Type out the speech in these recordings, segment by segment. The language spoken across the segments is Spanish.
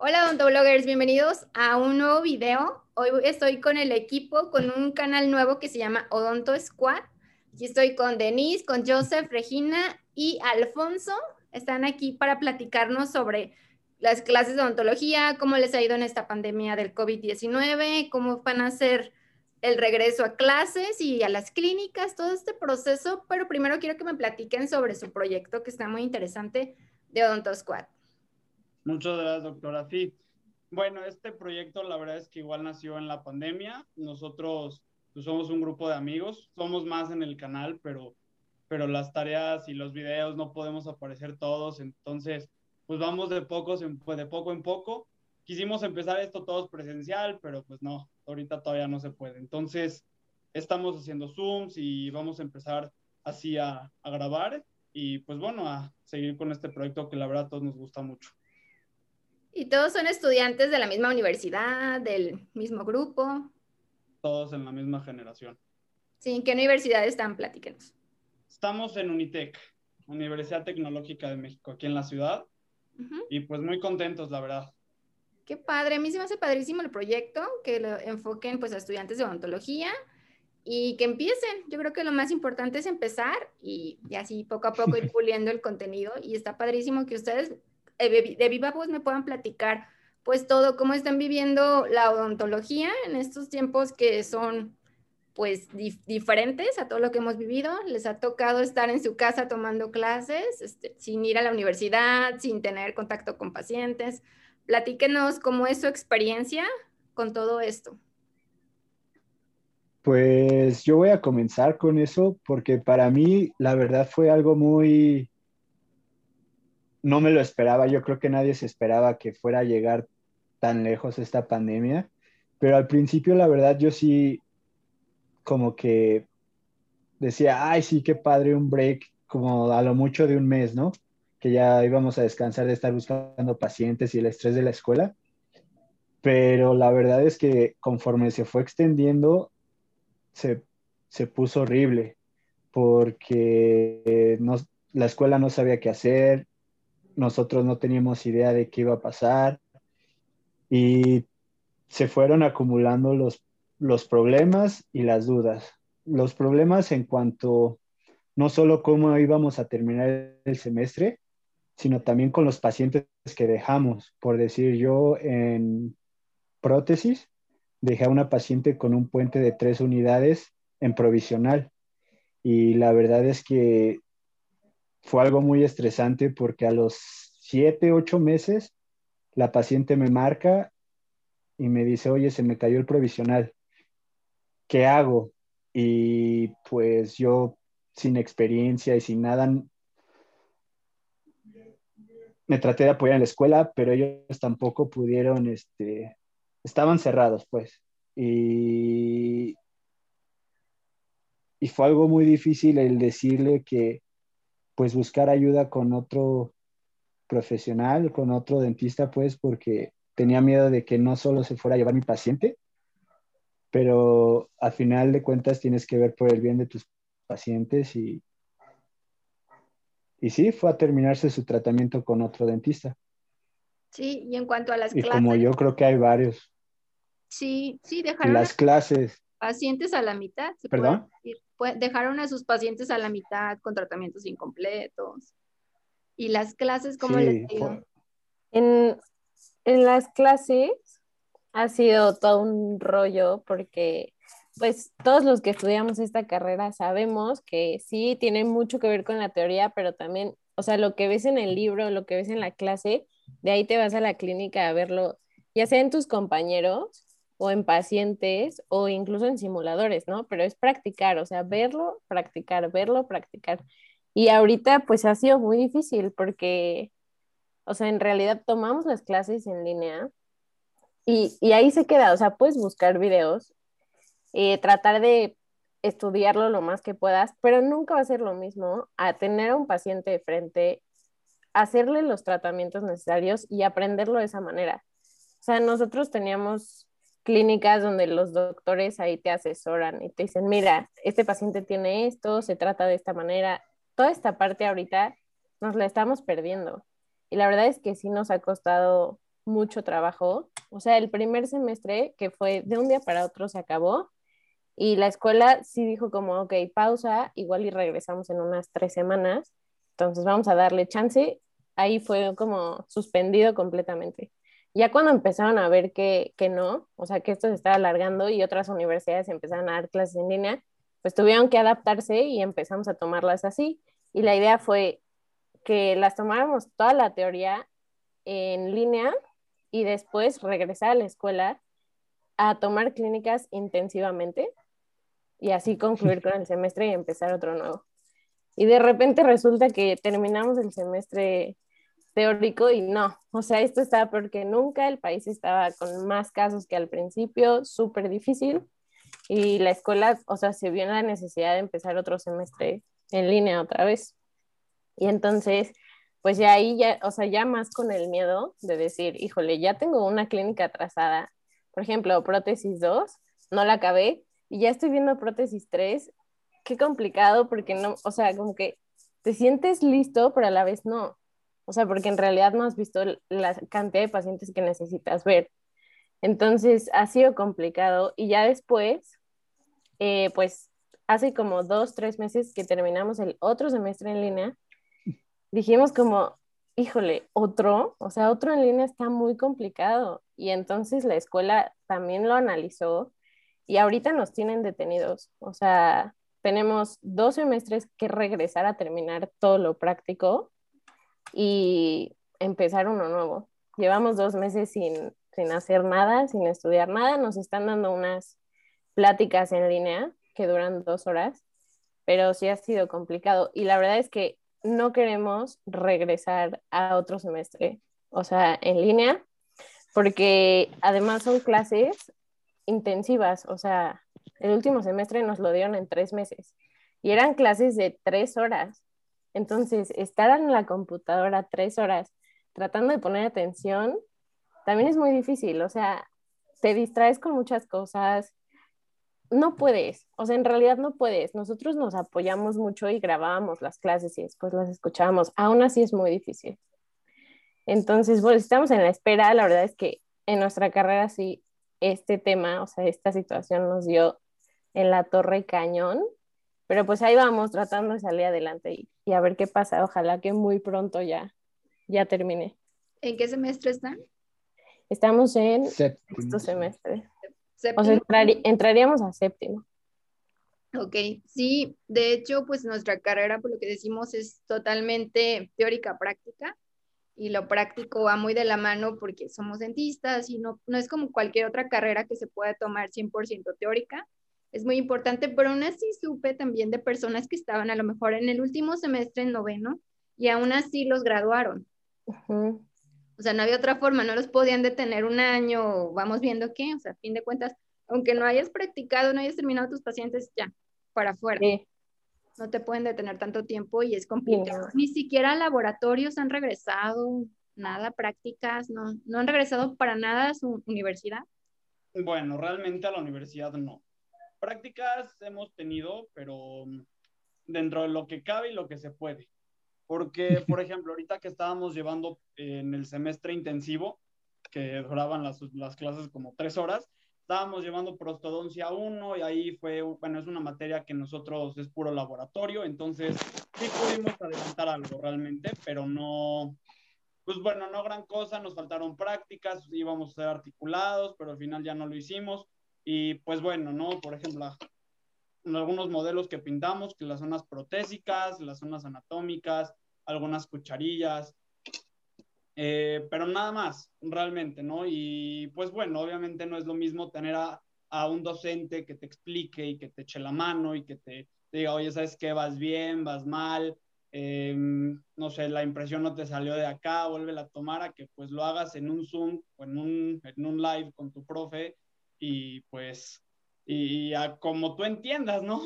Hola odontobloggers, bienvenidos a un nuevo video. Hoy estoy con el equipo, con un canal nuevo que se llama Odonto Squad. Aquí estoy con Denise, con Joseph, Regina y Alfonso. Están aquí para platicarnos sobre las clases de odontología, cómo les ha ido en esta pandemia del COVID-19, cómo van a ser el regreso a clases y a las clínicas, todo este proceso. Pero primero quiero que me platiquen sobre su proyecto que está muy interesante de Odonto Squad. Muchas gracias, doctora. Sí, bueno, este proyecto la verdad es que igual nació en la pandemia. Nosotros pues, somos un grupo de amigos, somos más en el canal, pero, pero las tareas y los videos no podemos aparecer todos, entonces pues vamos de, pocos en, pues, de poco en poco. Quisimos empezar esto todos presencial, pero pues no, ahorita todavía no se puede. Entonces estamos haciendo Zooms y vamos a empezar así a, a grabar y pues bueno, a seguir con este proyecto que la verdad a todos nos gusta mucho. ¿Y todos son estudiantes de la misma universidad, del mismo grupo? Todos en la misma generación. Sí, ¿en qué universidad están? Platíquenos. Estamos en Unitec, Universidad Tecnológica de México, aquí en la ciudad. Y pues muy contentos, la verdad. Qué padre, a mí se me hace padrísimo el proyecto, que lo enfoquen pues a estudiantes de odontología y que empiecen. Yo creo que lo más importante es empezar y, y así poco a poco ir puliendo el contenido y está padrísimo que ustedes de viva voz me puedan platicar pues todo, cómo están viviendo la odontología en estos tiempos que son pues diferentes a todo lo que hemos vivido. Les ha tocado estar en su casa tomando clases, este, sin ir a la universidad, sin tener contacto con pacientes. Platíquenos cómo es su experiencia con todo esto. Pues yo voy a comenzar con eso porque para mí la verdad fue algo muy, no me lo esperaba, yo creo que nadie se esperaba que fuera a llegar tan lejos esta pandemia, pero al principio la verdad yo sí como que decía, ay, sí, qué padre un break, como a lo mucho de un mes, ¿no? Que ya íbamos a descansar de estar buscando pacientes y el estrés de la escuela. Pero la verdad es que conforme se fue extendiendo, se, se puso horrible, porque no, la escuela no sabía qué hacer, nosotros no teníamos idea de qué iba a pasar y se fueron acumulando los, los problemas y las dudas. Los problemas en cuanto no solo cómo íbamos a terminar el semestre, sino también con los pacientes que dejamos. Por decir, yo en prótesis dejé a una paciente con un puente de tres unidades en provisional. Y la verdad es que fue algo muy estresante porque a los siete, ocho meses la paciente me marca y me dice, oye, se me cayó el provisional, ¿qué hago? Y pues yo sin experiencia y sin nada, me traté de apoyar en la escuela, pero ellos tampoco pudieron, este, estaban cerrados, pues. Y, y fue algo muy difícil el decirle que, pues buscar ayuda con otro profesional, con otro dentista, pues porque tenía miedo de que no solo se fuera a llevar mi paciente, pero al final de cuentas tienes que ver por el bien de tus pacientes y, y sí, fue a terminarse su tratamiento con otro dentista. Sí, y en cuanto a las y como yo creo que hay varios. Sí, sí, dejaron las clases. Pacientes a la mitad. ¿Perdón? Dejaron a sus pacientes a la mitad con tratamientos incompletos. ¿Y las clases cómo les digo? En, en las clases ha sido todo un rollo porque pues todos los que estudiamos esta carrera sabemos que sí tiene mucho que ver con la teoría, pero también, o sea, lo que ves en el libro, lo que ves en la clase, de ahí te vas a la clínica a verlo, ya sea en tus compañeros o en pacientes o incluso en simuladores, ¿no? Pero es practicar, o sea, verlo, practicar, verlo, practicar. Y ahorita pues ha sido muy difícil porque, o sea, en realidad tomamos las clases en línea y, y ahí se queda, o sea, puedes buscar videos, eh, tratar de estudiarlo lo más que puedas, pero nunca va a ser lo mismo a tener a un paciente de frente, hacerle los tratamientos necesarios y aprenderlo de esa manera. O sea, nosotros teníamos clínicas donde los doctores ahí te asesoran y te dicen, mira, este paciente tiene esto, se trata de esta manera. Toda esta parte ahorita nos la estamos perdiendo. Y la verdad es que sí nos ha costado mucho trabajo. O sea, el primer semestre, que fue de un día para otro, se acabó. Y la escuela sí dijo como, ok, pausa, igual y regresamos en unas tres semanas. Entonces vamos a darle chance. Ahí fue como suspendido completamente. Ya cuando empezaron a ver que, que no, o sea, que esto se estaba alargando y otras universidades empezaron a dar clases en línea, pues tuvieron que adaptarse y empezamos a tomarlas así. Y la idea fue que las tomáramos toda la teoría en línea y después regresar a la escuela a tomar clínicas intensivamente y así concluir con el semestre y empezar otro nuevo. Y de repente resulta que terminamos el semestre teórico y no, o sea, esto estaba porque nunca, el país estaba con más casos que al principio, súper difícil y la escuela, o sea, se vio en la necesidad de empezar otro semestre en línea otra vez. Y entonces, pues ya ahí, ya, o sea, ya más con el miedo de decir, híjole, ya tengo una clínica atrasada, por ejemplo, prótesis 2, no la acabé, y ya estoy viendo prótesis 3, qué complicado porque no, o sea, como que te sientes listo, pero a la vez no. O sea, porque en realidad no has visto la cantidad de pacientes que necesitas ver. Entonces, ha sido complicado y ya después, eh, pues hace como dos, tres meses que terminamos el otro semestre en línea, dijimos como, híjole, otro, o sea, otro en línea está muy complicado. Y entonces la escuela también lo analizó y ahorita nos tienen detenidos. O sea, tenemos dos semestres que regresar a terminar todo lo práctico y empezar uno nuevo. Llevamos dos meses sin, sin hacer nada, sin estudiar nada. Nos están dando unas pláticas en línea que duran dos horas, pero sí ha sido complicado. Y la verdad es que no queremos regresar a otro semestre, o sea, en línea, porque además son clases intensivas, o sea, el último semestre nos lo dieron en tres meses y eran clases de tres horas. Entonces, estar en la computadora tres horas tratando de poner atención también es muy difícil, o sea, te distraes con muchas cosas, no puedes, o sea, en realidad no puedes. Nosotros nos apoyamos mucho y grabábamos las clases y después las escuchábamos. Aún así es muy difícil. Entonces, bueno, estamos en la espera. La verdad es que en nuestra carrera sí este tema, o sea, esta situación nos dio en la torre cañón, pero pues ahí vamos tratando de salir adelante y, y a ver qué pasa. Ojalá que muy pronto ya, ya termine. ¿En qué semestre están? Estamos en sexto semestre. O sea, entraríamos a séptimo. Ok, sí, de hecho, pues nuestra carrera, por lo que decimos, es totalmente teórica práctica y lo práctico va muy de la mano porque somos dentistas y no, no es como cualquier otra carrera que se pueda tomar 100% teórica. Es muy importante, pero aún así supe también de personas que estaban a lo mejor en el último semestre en noveno y aún así los graduaron. O sea, no había otra forma, no los podían detener un año, vamos viendo qué, o sea, a fin de cuentas, aunque no hayas practicado, no hayas terminado tus pacientes, ya, para afuera. No te pueden detener tanto tiempo y es complicado. Ni siquiera laboratorios han regresado, nada, prácticas, no, no han regresado para nada a su universidad. Bueno, realmente a la universidad no. Prácticas hemos tenido, pero dentro de lo que cabe y lo que se puede. Porque, por ejemplo, ahorita que estábamos llevando en el semestre intensivo, que duraban las, las clases como tres horas, estábamos llevando prostodoncia 1 y ahí fue, bueno, es una materia que nosotros es puro laboratorio, entonces sí pudimos adelantar algo realmente, pero no, pues bueno, no gran cosa, nos faltaron prácticas, íbamos a ser articulados, pero al final ya no lo hicimos. Y pues bueno, ¿no? Por ejemplo, algunos modelos que pintamos, que las zonas protésicas, las zonas anatómicas, algunas cucharillas, eh, pero nada más, realmente, ¿no? Y pues bueno, obviamente no es lo mismo tener a, un docente que te explique y que te eche la mano y que te, diga, oye, ¿sabes qué? Vas bien, vas mal, em, no sé, la impresión no te salió de acá, vuelve a tomar a que pues lo hagas en un Zoom o en un, en un live con tu profe y pues y a como tú entiendas, ¿no?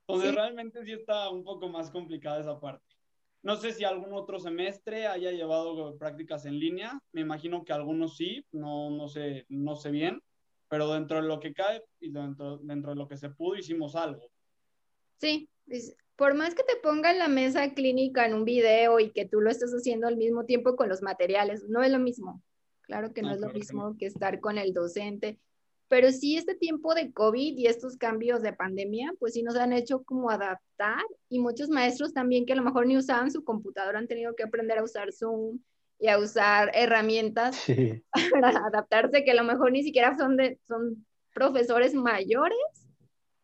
Entonces realmente sí está un poco más complicada esa parte. No sé si algún otro semestre haya llevado prácticas en línea, me imagino que algunos sí, no, no, sé, no sé bien, pero dentro de lo que cae y dentro, dentro de lo que se pudo hicimos algo. Sí, por más que te pongan la mesa clínica en un video y que tú lo estés haciendo al mismo tiempo con los materiales, no es lo mismo. Claro que no, es lo mismo que estar con el docente, pero sí este tiempo de COVID y estos cambios de pandemia, pues sí nos han hecho como adaptar y muchos maestros también que a lo mejor ni usaban su computadora han tenido que aprender a usar Zoom y a usar herramientas para adaptarse que a lo mejor ni siquiera son de son profesores mayores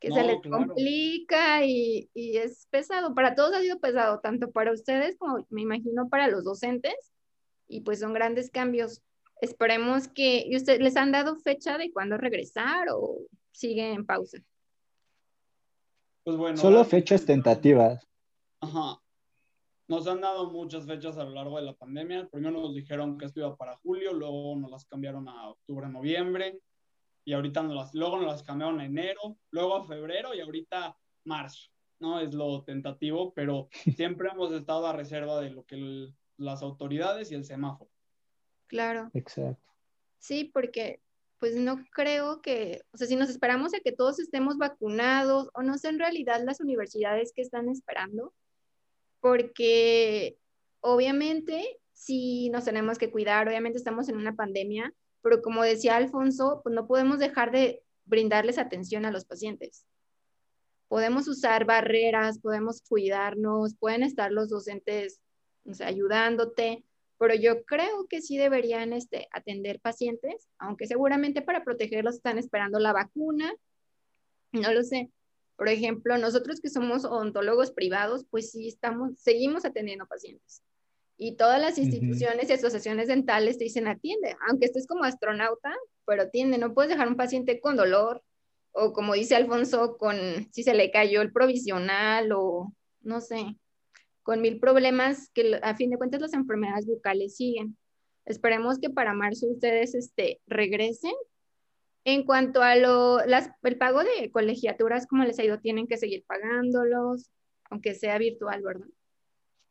que se les complica y, y, es pesado. Para todos ha sido pesado, tanto para ustedes como me imagino para los docentes. Y pues son grandes cambios. Esperemos que... ¿Y ustedes les han dado fecha de cuándo regresar o sigue en pausa? Pues bueno. Solo fechas tentativas. Ajá. Nos han dado muchas fechas a lo largo de la pandemia. Primero nos dijeron que esto iba para julio, luego nos las cambiaron a octubre, noviembre y ahorita nos las, luego nos las cambiaron a enero, luego a febrero y ahorita marzo, ¿no? Es lo tentativo, pero siempre hemos estado a reserva de lo que las autoridades y el semáforo. Claro. Exacto. Sí, porque pues no creo que, o sea, si nos esperamos a que todos estemos vacunados, o no sé en realidad las universidades que están esperando, porque obviamente si nos tenemos que cuidar, obviamente estamos en una pandemia, pero como decía Alfonso, pues no podemos dejar de brindarles atención a los pacientes. Podemos usar barreras, podemos cuidarnos, pueden estar los docentes ayudándote, pero yo creo que sí deberían este, atender pacientes, aunque seguramente para protegerlos están esperando la vacuna, no lo sé. Por ejemplo, nosotros que somos odontólogos privados, pues sí estamos, seguimos atendiendo pacientes. Y todas las instituciones y asociaciones dentales te dicen atiende, aunque estés como astronauta, pero atiende, no puedes dejar un paciente con dolor o como dice Alfonso, con si se le cayó el provisional o no sé, con mil problemas que a fin de cuentas las enfermedades bucales siguen. Esperemos que para marzo ustedes este, regresen. En cuanto a lo, las, el pago de colegiaturas, ¿cómo les ha ido? Tienen que seguir pagándolos, aunque sea virtual, ¿verdad?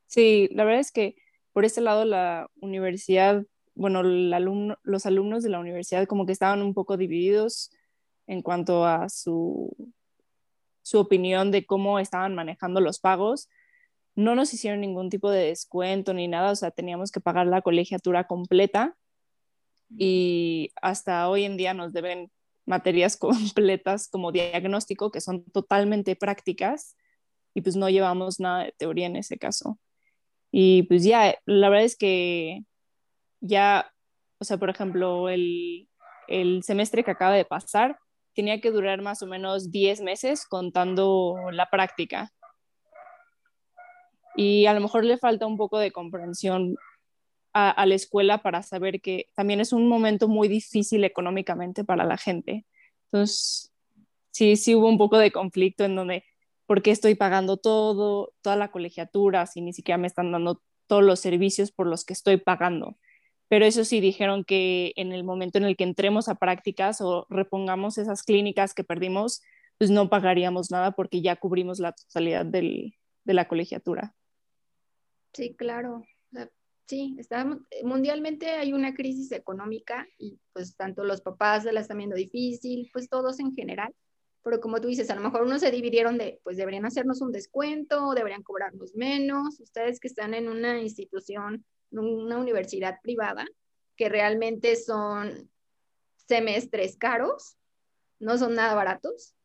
Sí, la verdad es que por ese lado la universidad, bueno, los alumnos de la universidad como que estaban un poco divididos en cuanto a su, su opinión de cómo estaban manejando los pagos. No nos hicieron ningún tipo de descuento ni nada, o sea, teníamos que pagar la colegiatura completa y hasta hoy en día nos deben materias completas como diagnóstico que son totalmente prácticas y pues no llevamos nada de teoría en ese caso. Y pues ya, la verdad es que ya, o sea, por ejemplo, el, el semestre que acaba de pasar tenía que durar más o menos 10 meses contando la práctica. Y a lo mejor le falta un poco de comprensión a, la escuela para saber que también es un momento muy difícil económicamente para la gente. Entonces, sí, sí hubo un poco de conflicto en donde ¿por qué estoy pagando todo, toda la colegiatura si ni siquiera me están dando todos los servicios por los que estoy pagando? Pero eso sí, dijeron que en el momento en el que entremos a prácticas o repongamos esas clínicas que perdimos, pues no pagaríamos nada porque ya cubrimos la totalidad del, de la colegiatura. Sí, claro. Sí, está, mundialmente hay una crisis económica y pues tanto los papás se la están viendo difícil, pues todos en general pero como tú dices, a lo mejor unos se dividieron de, pues deberían hacernos un descuento, deberían cobrarnos menos, ustedes que están en una institución, una universidad privada, que realmente son semestres caros, no son nada baratos,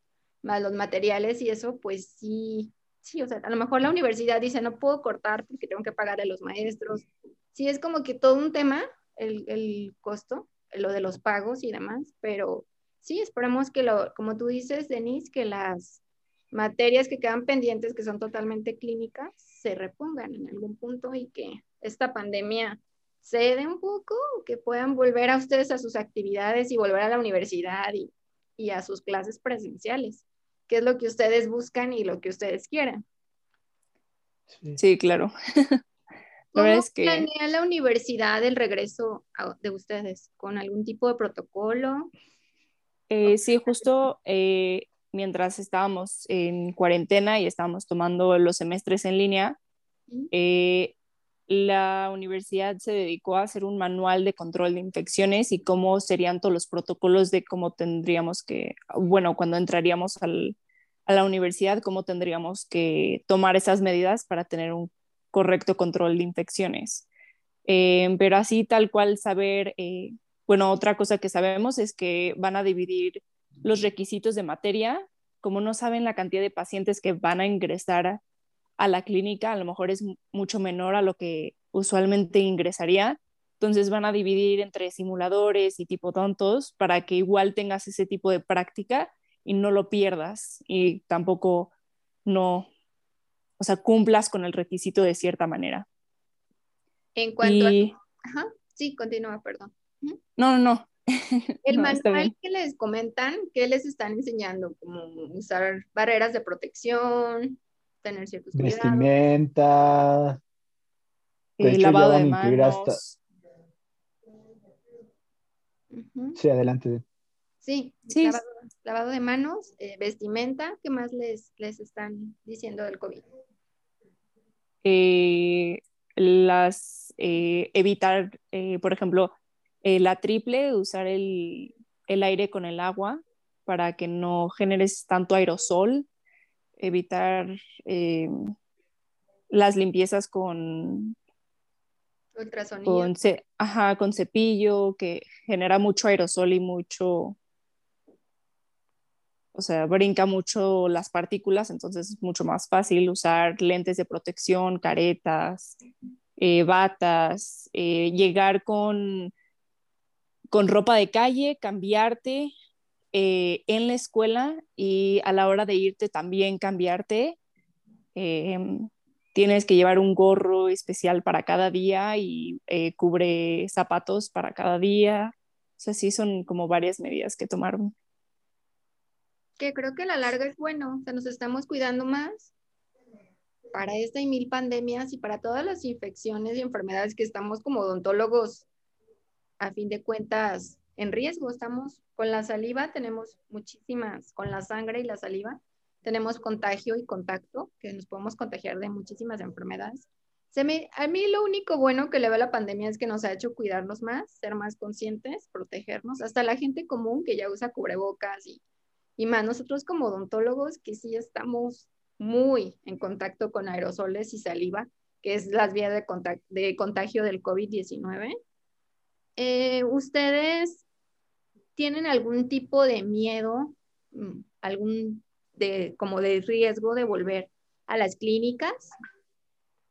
más los materiales y eso, pues sí, sí, o sea, a lo mejor la universidad dice, no puedo cortar porque tengo que pagar a los maestros. Sí, es como que todo un tema, el, el costo, lo de los pagos y demás, pero sí, esperemos que, lo, como tú dices, Denise, que las materias que quedan pendientes, que son totalmente clínicas, se repongan en algún punto y que esta pandemia cede un poco, que puedan volver a ustedes a sus actividades y volver a la universidad y, y a sus clases presenciales, que es lo que ustedes buscan y lo que ustedes quieren. Sí, claro. ¿Cómo es que... planea la universidad el regreso de ustedes? ¿Con algún tipo de protocolo? Eh, sí, justo eh, mientras estábamos en cuarentena y estábamos tomando los semestres en línea, eh, la universidad se dedicó a hacer un manual de control de infecciones y cómo serían todos los protocolos de cómo tendríamos que, bueno, cuando entraríamos al, a la universidad, cómo tendríamos que tomar esas medidas para tener un correcto control de infecciones. Eh, pero así tal cual saber, eh, bueno, otra cosa que sabemos es que van a dividir los requisitos de materia, como no saben la cantidad de pacientes que van a ingresar a la clínica, a lo mejor es mucho menor a lo que usualmente ingresaría. Entonces van a dividir entre simuladores y tipo tontos para que igual tengas ese tipo de práctica y no lo pierdas y tampoco no, o sea, cumplas con el requisito de cierta manera. En cuanto a... Ajá, sí, continúa, perdón. No, no, no. El manual que les comentan, ¿qué les están enseñando? Como usar barreras de protección, tener ciertos Vestimenta. De lavado de manos. Sí, adelante. Sí, sí. Lavado, de manos, eh, vestimenta, ¿qué más les, les están diciendo del COVID? Eh, las eh, evitar, por ejemplo, la triple, usar el, el, aire con el agua para que no generes tanto aerosol, evitar las limpiezas con con, ajá, con cepillo, que genera mucho aerosol y mucho, o sea, brinca mucho las partículas, entonces es mucho más fácil usar lentes de protección, caretas, eh, batas, eh, llegar con, con ropa de calle, cambiarte eh, en la escuela y a la hora de irte también cambiarte tienes que llevar un gorro especial para cada día y eh, cubre zapatos para cada día. O sea, sí son como varias medidas que tomaron. Que creo que a la larga es bueno, o sea, nos estamos cuidando más para esta y mil pandemias y para todas las infecciones y enfermedades que estamos como odontólogos, a fin de cuentas, en riesgo. Estamos con la saliva, tenemos muchísimas, con la sangre y la saliva, tenemos contagio y contacto, que nos podemos contagiar de muchísimas enfermedades. Se me, a mí lo único bueno que le veo a la pandemia es que nos ha hecho cuidarnos más, ser más conscientes, protegernos, hasta la gente común que ya usa cubrebocas y, y más nosotros como odontólogos que sí estamos muy en contacto con aerosoles y saliva, que es las vías de, de contagio del COVID-19. Eh, ¿Ustedes tienen algún tipo de miedo, mm, algún de, como de riesgo de volver a las clínicas?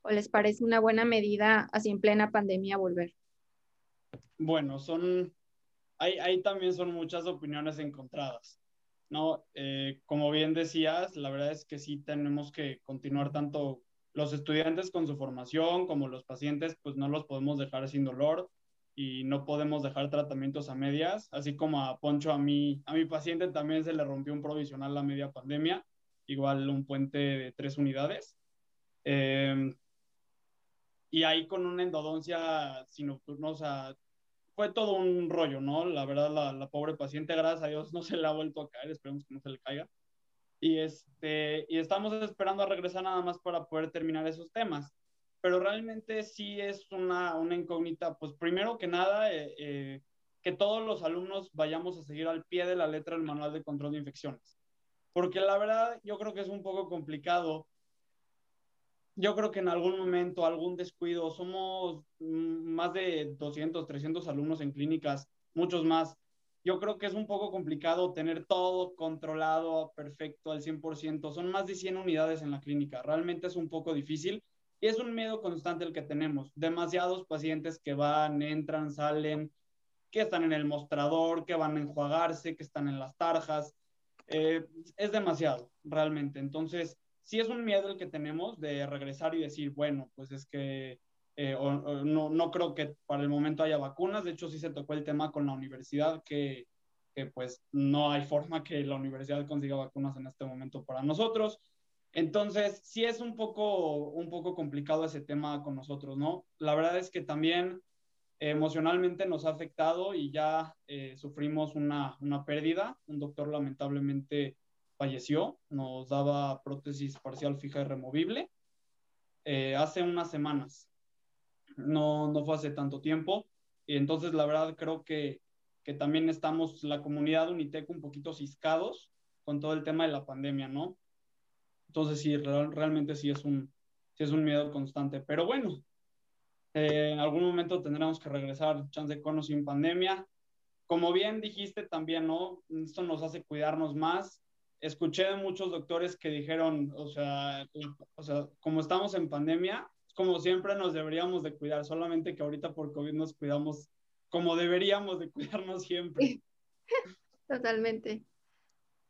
¿O les parece una buena medida así en plena pandemia volver? Bueno, son, ahí, también son muchas opiniones encontradas, ¿no? Eh, como bien decías, la verdad es que sí tenemos que continuar tanto los estudiantes con su formación como los pacientes, pues no los podemos dejar sin dolor y no podemos dejar tratamientos a medias, así como a Poncho, a mí, a mi paciente también se le rompió un provisional la media pandemia, igual un puente de tres unidades. Em, y ahí con una endodoncia sin nocturno, o sea, fue todo un rollo, ¿no? La verdad, la, la, pobre paciente, gracias a Dios, no se le ha vuelto a caer, esperemos que no se le caiga. Y, este, y estamos esperando a regresar nada más para poder terminar esos temas pero realmente sí es una, una incógnita, pues primero que nada, eh, eh, que todos los alumnos vayamos a seguir al pie de la letra el manual de control de infecciones, porque la verdad yo creo que es un poco complicado. Yo creo que en algún momento, algún descuido, somos más de 200, 300 alumnos en clínicas, muchos más. Yo creo que es un poco complicado tener todo controlado perfecto al 100%. Son más de 100 unidades en la clínica. Realmente es un poco difícil y es un miedo constante el que tenemos. Demasiados pacientes que van, entran, salen, que están en el mostrador, que van a enjuagarse, que están en las tarjas. Eh, es demasiado, realmente. Entonces, sí es un miedo el que tenemos de regresar y decir, bueno, pues es que eh, no, no creo que para el momento haya vacunas. De hecho, sí se tocó el tema con la universidad, que, que pues no hay forma que la universidad consiga vacunas en este momento para nosotros. Entonces, sí es un poco, un poco complicado ese tema con nosotros, ¿no? La verdad es que también emocionalmente nos ha afectado y ya eh, sufrimos una, una, pérdida. Un doctor lamentablemente falleció, nos daba prótesis parcial fija y removible eh, hace unas semanas. No, no fue hace tanto tiempo. Y entonces, la verdad, creo que, que también estamos, la comunidad Unitec, un poquito ciscados con todo el tema de la pandemia, ¿no? Entonces sí, realmente sí es, un, sí es un miedo constante. Pero bueno, Eh, en algún momento tendremos que regresar, chance con o sin pandemia. Como bien dijiste también, ¿no? Esto nos hace cuidarnos más. Escuché de muchos doctores que dijeron, o sea, o sea, como estamos en pandemia, como siempre nos deberíamos de cuidar, solamente que ahorita por COVID nos cuidamos como deberíamos de cuidarnos siempre. Totalmente.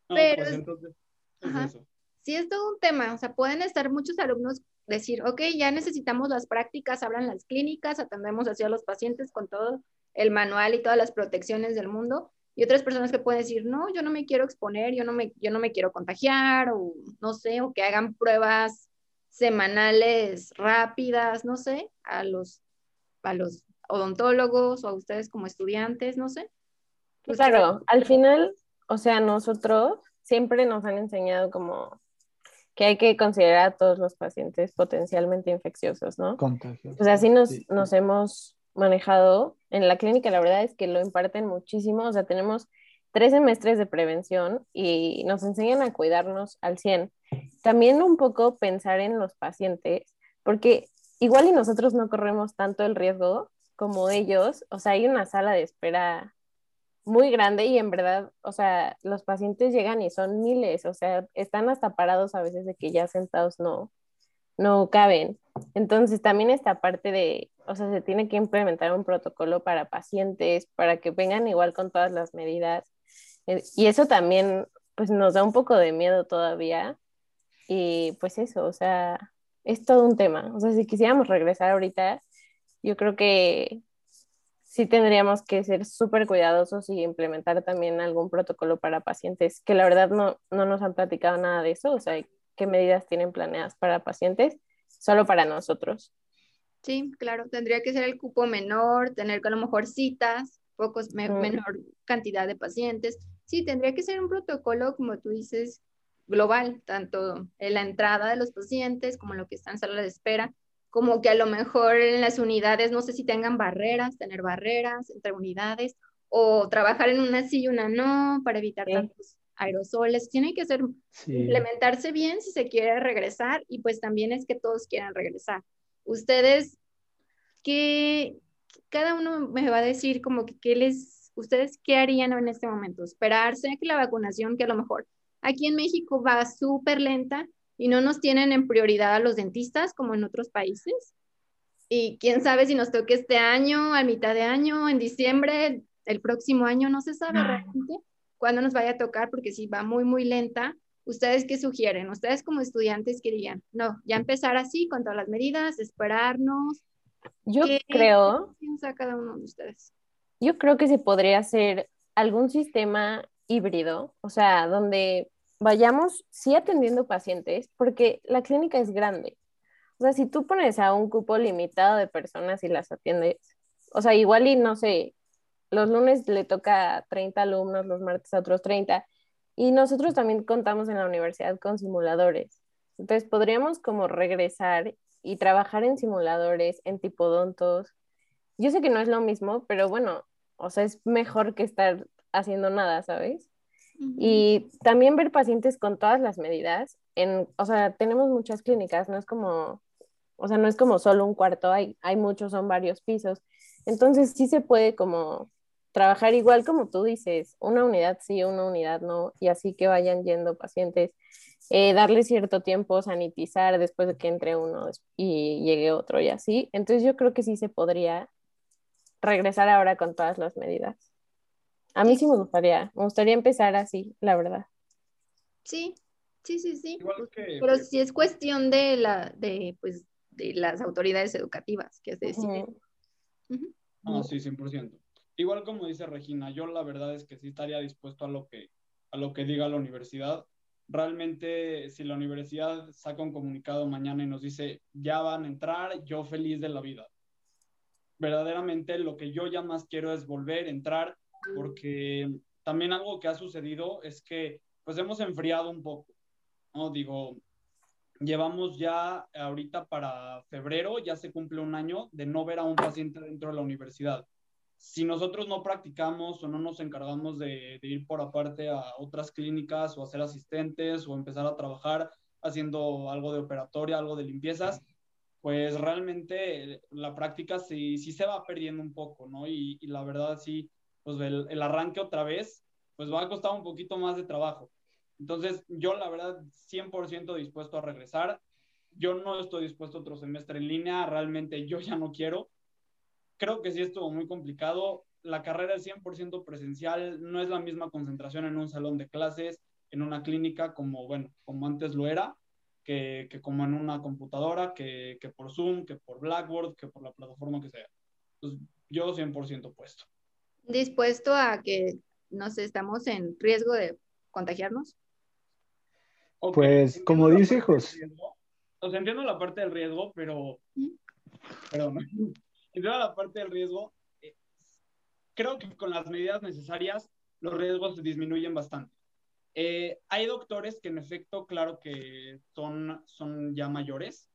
No, Pero pues es- entonces, es eso. Sí, es todo un tema. O sea, pueden estar muchos alumnos decir, ok, ya necesitamos las prácticas, hablan las clínicas, atendemos así a los pacientes con todo el manual y todas las protecciones del mundo. Y otras personas que pueden decir, no, yo no me quiero exponer, yo no me, yo no me quiero contagiar, o no sé, o que hagan pruebas semanales rápidas, no sé, a los, a los odontólogos o a ustedes como estudiantes, no sé. Claro, al final, o sea, nosotros siempre nos han enseñado como que hay que considerar a todos los pacientes potencialmente infecciosos, ¿no? Contagios. Pues así nos, Sí. nos hemos manejado. En la clínica, la verdad es que lo imparten muchísimo. O sea, tenemos tres semestres de prevención y nos enseñan a cuidarnos al 100. También un poco pensar en los pacientes, porque igual y nosotros no corremos tanto el riesgo como ellos. O sea, hay una sala de espera muy grande y en verdad, o sea, los pacientes llegan y son miles, o sea, están hasta parados a veces de que ya sentados no, no caben. Entonces también esta parte de, o sea, se tiene que implementar un protocolo para pacientes, para que vengan igual con todas las medidas. Eh, Y eso también, pues nos da un poco de miedo todavía. Y pues eso, o sea, es todo un tema. O sea, si quisiéramos regresar ahorita, yo creo que sí tendríamos que ser súper cuidadosos y implementar también algún protocolo para pacientes, que la verdad no, no nos han platicado nada de eso, o sea, qué medidas tienen planeadas para pacientes, solo para nosotros. Sí, claro, tendría que ser el cupo menor, tener a lo mejor citas, pocos, me- Mm. menor cantidad de pacientes. Sí, tendría que ser un protocolo, como tú dices, global, tanto en la entrada de los pacientes como en lo que está en sala de espera, como que a lo mejor en las unidades, no sé si tengan barreras, tener barreras entre unidades, o trabajar en una sí y una no, para evitar Sí. tantos aerosoles. Tiene que ser Sí. implementarse bien si se quiere regresar y pues también es que todos quieran regresar. Ustedes, ¿qué, cada uno me va a decir como que qué les, ustedes qué harían en este momento? Esperarse a que la vacunación, que a lo mejor aquí en México va súper lenta y no nos tienen en prioridad a los dentistas como en otros países. Y quién sabe si nos toque este año, a mitad de año, en diciembre, el próximo año, no se sabe realmente cuándo nos vaya a tocar, porque si va muy, muy lenta, ¿ustedes qué sugieren? ¿Ustedes como estudiantes qué dirían? No, ya empezar así, con todas las medidas, esperarnos. Yo ¿Qué creo, piensa cada uno de ustedes? yo creo que se podría hacer algún sistema híbrido, o sea, donde vayamos sí atendiendo pacientes, porque la clínica es grande. O sea, si tú pones a un cupo limitado de personas y las atiendes, o sea, igual y no sé, los lunes le toca a 30 alumnos, los martes a otros 30, y nosotros también contamos en la universidad con simuladores. Entonces podríamos como regresar y trabajar en simuladores, en tipodontos. Yo sé que no es lo mismo, pero bueno, o sea, es mejor que estar haciendo nada, ¿sabes? Y también ver pacientes con todas las medidas. En, o sea, tenemos muchas clínicas, no es como, o sea, no es como solo un cuarto, hay, hay muchos, son varios pisos. Entonces sí se puede como trabajar igual como tú dices, una unidad sí, una unidad no, y así que vayan yendo pacientes, eh, darle cierto tiempo, sanitizar después de que entre uno y llegue otro y así. Entonces yo creo que sí se podría regresar ahora con todas las medidas. A mí sí me gustaría, me gustaría empezar así, la verdad. Sí, sí, sí, sí. Igual que, Pero sí es cuestión de la, de, pues, de las autoridades educativas, que es decir, Ujú. Ujú. No, sí, 100%. Igual como dice Regina, yo la verdad es que sí estaría dispuesto a lo que, a lo que diga la universidad. Realmente, si la universidad saca un comunicado mañana y nos dice, ya van a entrar, yo feliz de la vida. Verdaderamente lo que yo ya más quiero es volver a entrar, porque también algo que ha sucedido es que pues hemos enfriado un poco, ¿no? Digo, llevamos ya ahorita para febrero, ya se cumple un año de no ver a un paciente dentro de la universidad. Si nosotros no practicamos o no nos encargamos de, de ir por aparte a otras clínicas o a ser asistentes o empezar a trabajar haciendo algo de operatoria, algo de limpiezas, pues realmente la práctica sí, sí se va perdiendo un poco, ¿no? Y, y la verdad sí, pues el, arranque otra vez, pues va a costar un poquito más de trabajo. Entonces, yo la verdad 100% dispuesto a regresar. Yo no estoy dispuesto otro semestre en línea, realmente yo ya no quiero. Creo que sí estuvo muy complicado. La carrera es 100% presencial, no es la misma concentración en un salón de clases, en una clínica como, bueno, como antes lo era que, como en una computadora, que, que, por Zoom, que por Blackboard, que por la plataforma que sea. Entonces, yo 100% puesto. ¿Dispuesto a que nos estamos en riesgo de contagiarnos? Okay. Pues, como dice José. O sea, entiendo la parte del riesgo, pero. ¿Mm? Perdón. entiendo la parte del riesgo. Eh, creo que con las medidas necesarias, los riesgos disminuyen bastante. Eh, hay doctores que en efecto, claro que son, son ya mayores.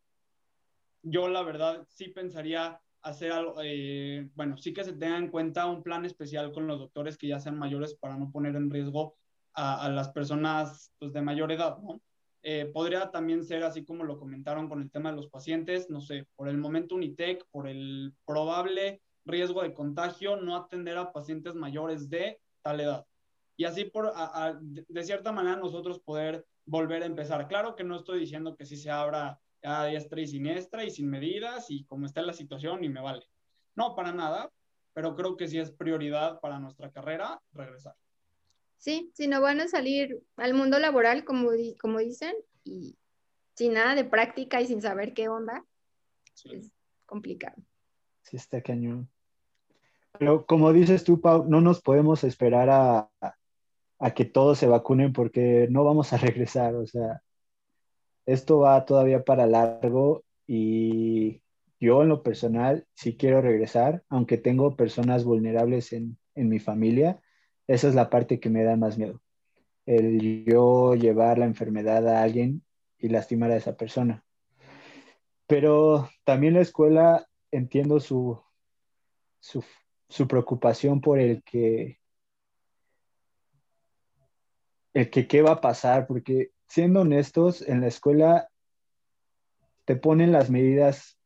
Yo la verdad sí pensaría hacer algo, eh, bueno, sí que se tenga en cuenta un plan especial con los doctores que ya sean mayores para no poner en riesgo a, las personas pues, de mayor edad, ¿no? Eh, podría también ser así como lo comentaron con el tema de los pacientes, no sé, por el momento Unitec, por el probable riesgo de contagio, no atender a pacientes mayores de tal edad y así por, de cierta manera nosotros poder volver a empezar. Claro que no estoy diciendo que sí se abra a diestra y siniestra y sin medidas y como está la situación y me vale. No, para nada, pero creo que sí es prioridad para nuestra carrera regresar. Sí, si no van a salir al mundo laboral, como, como dicen, y sin nada de práctica y sin saber qué onda, sí. es complicado. Sí, está cañón. Pero como dices tú, Pau, no nos podemos esperar a, a que todos se vacunen porque no vamos a regresar, o sea, esto va todavía para largo y yo en lo personal sí quiero regresar, aunque tengo personas vulnerables en, en mi familia, esa es la parte que me da más miedo, el yo llevar la enfermedad a alguien y lastimar a esa persona. Pero también la escuela entiendo su, su, su preocupación por el que el que qué va a pasar, porque siendo honestos, en la escuela te ponen las medidas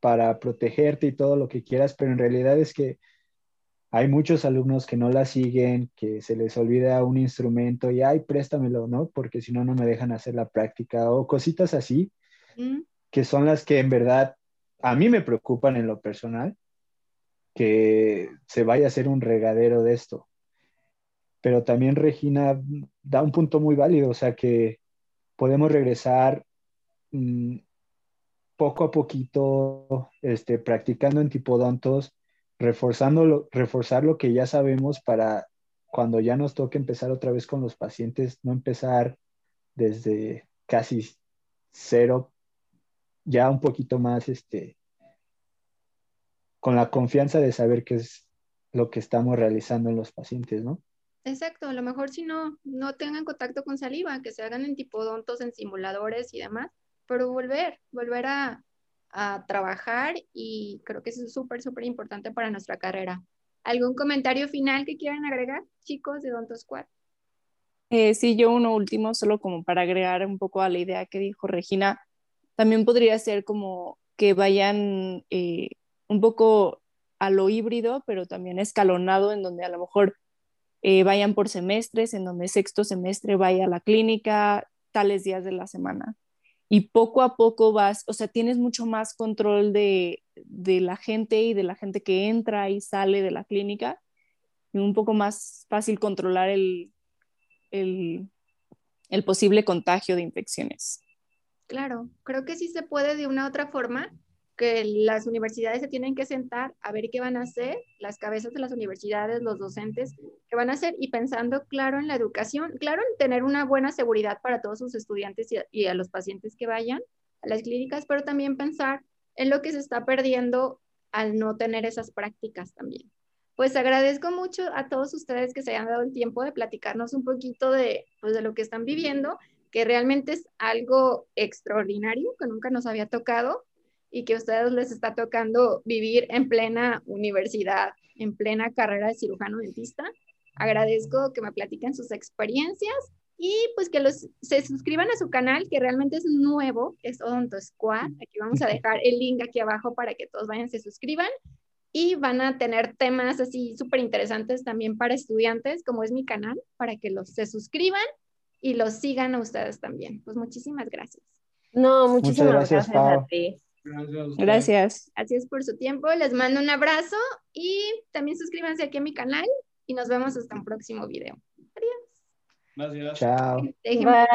para protegerte y todo lo que quieras, pero en realidad es que hay muchos alumnos que no la siguen, que se les olvida un instrumento y, ay, préstamelo, ¿no? Porque si no, no me dejan hacer la práctica o cositas así, mm. que son las que en verdad a mí me preocupan en lo personal, que se vaya a hacer un regadero de esto pero también Regina da un punto muy válido, o sea que podemos regresar mmm, poco a poquito, este, practicando en tipodontos, reforzando lo, reforzar lo que ya sabemos para cuando ya nos toque empezar otra vez con los pacientes, no empezar desde casi cero, ya un poquito más, este, con la confianza de saber qué es lo que estamos realizando en los pacientes, ¿no? Exacto, a lo mejor si no, no tengan contacto con saliva, que se hagan en tipodontos, en simuladores y demás, pero volver, volver a, trabajar y creo que eso es súper, súper importante para nuestra carrera. ¿Algún comentario final que quieran agregar, chicos de Donto Squad? Eh, sí, yo uno último, solo como para agregar un poco a la idea que dijo Regina, también podría ser como que vayan eh, un poco a lo híbrido, pero también escalonado, en donde a lo mejor eh, vayan por semestres, en donde sexto semestre vaya a la clínica tales días de la semana. Y poco a poco vas, o sea, tienes mucho más control de, de la gente y de la gente que entra y sale de la clínica, y un poco más fácil controlar el, el, el posible contagio de infecciones. Claro, creo que sí se puede de una u otra forma, que las universidades se tienen que sentar a ver qué van a hacer, las cabezas de las universidades, los docentes, qué van a hacer y pensando claro en la educación, claro en tener una buena seguridad para todos sus estudiantes y a, los pacientes que vayan a las clínicas, pero también pensar en lo que se está perdiendo al no tener esas prácticas también. Pues agradezco mucho a todos ustedes que se hayan dado el tiempo de platicarnos un poquito de, pues, de lo que están viviendo, que realmente es algo extraordinario que nunca nos había tocado y que a ustedes les está tocando vivir en plena universidad, en plena carrera de cirujano dentista. Agradezco que me platiquen sus experiencias y pues que los, se suscriban a su canal, que realmente es nuevo, es Odonto Squad. Aquí vamos a dejar el link aquí abajo para que todos vayan, se suscriban. Y van a tener temas así súper interesantes también para estudiantes, como es mi canal, para que los se suscriban y los sigan a ustedes también. Pues muchísimas gracias. No, muchísimas gracias, gracias a ti. Gracias. Gracias. Gracias por su tiempo. Les mando un abrazo y también suscríbanse aquí a mi canal y nos vemos hasta un próximo video. Adiós. Gracias. Chao. Déjenme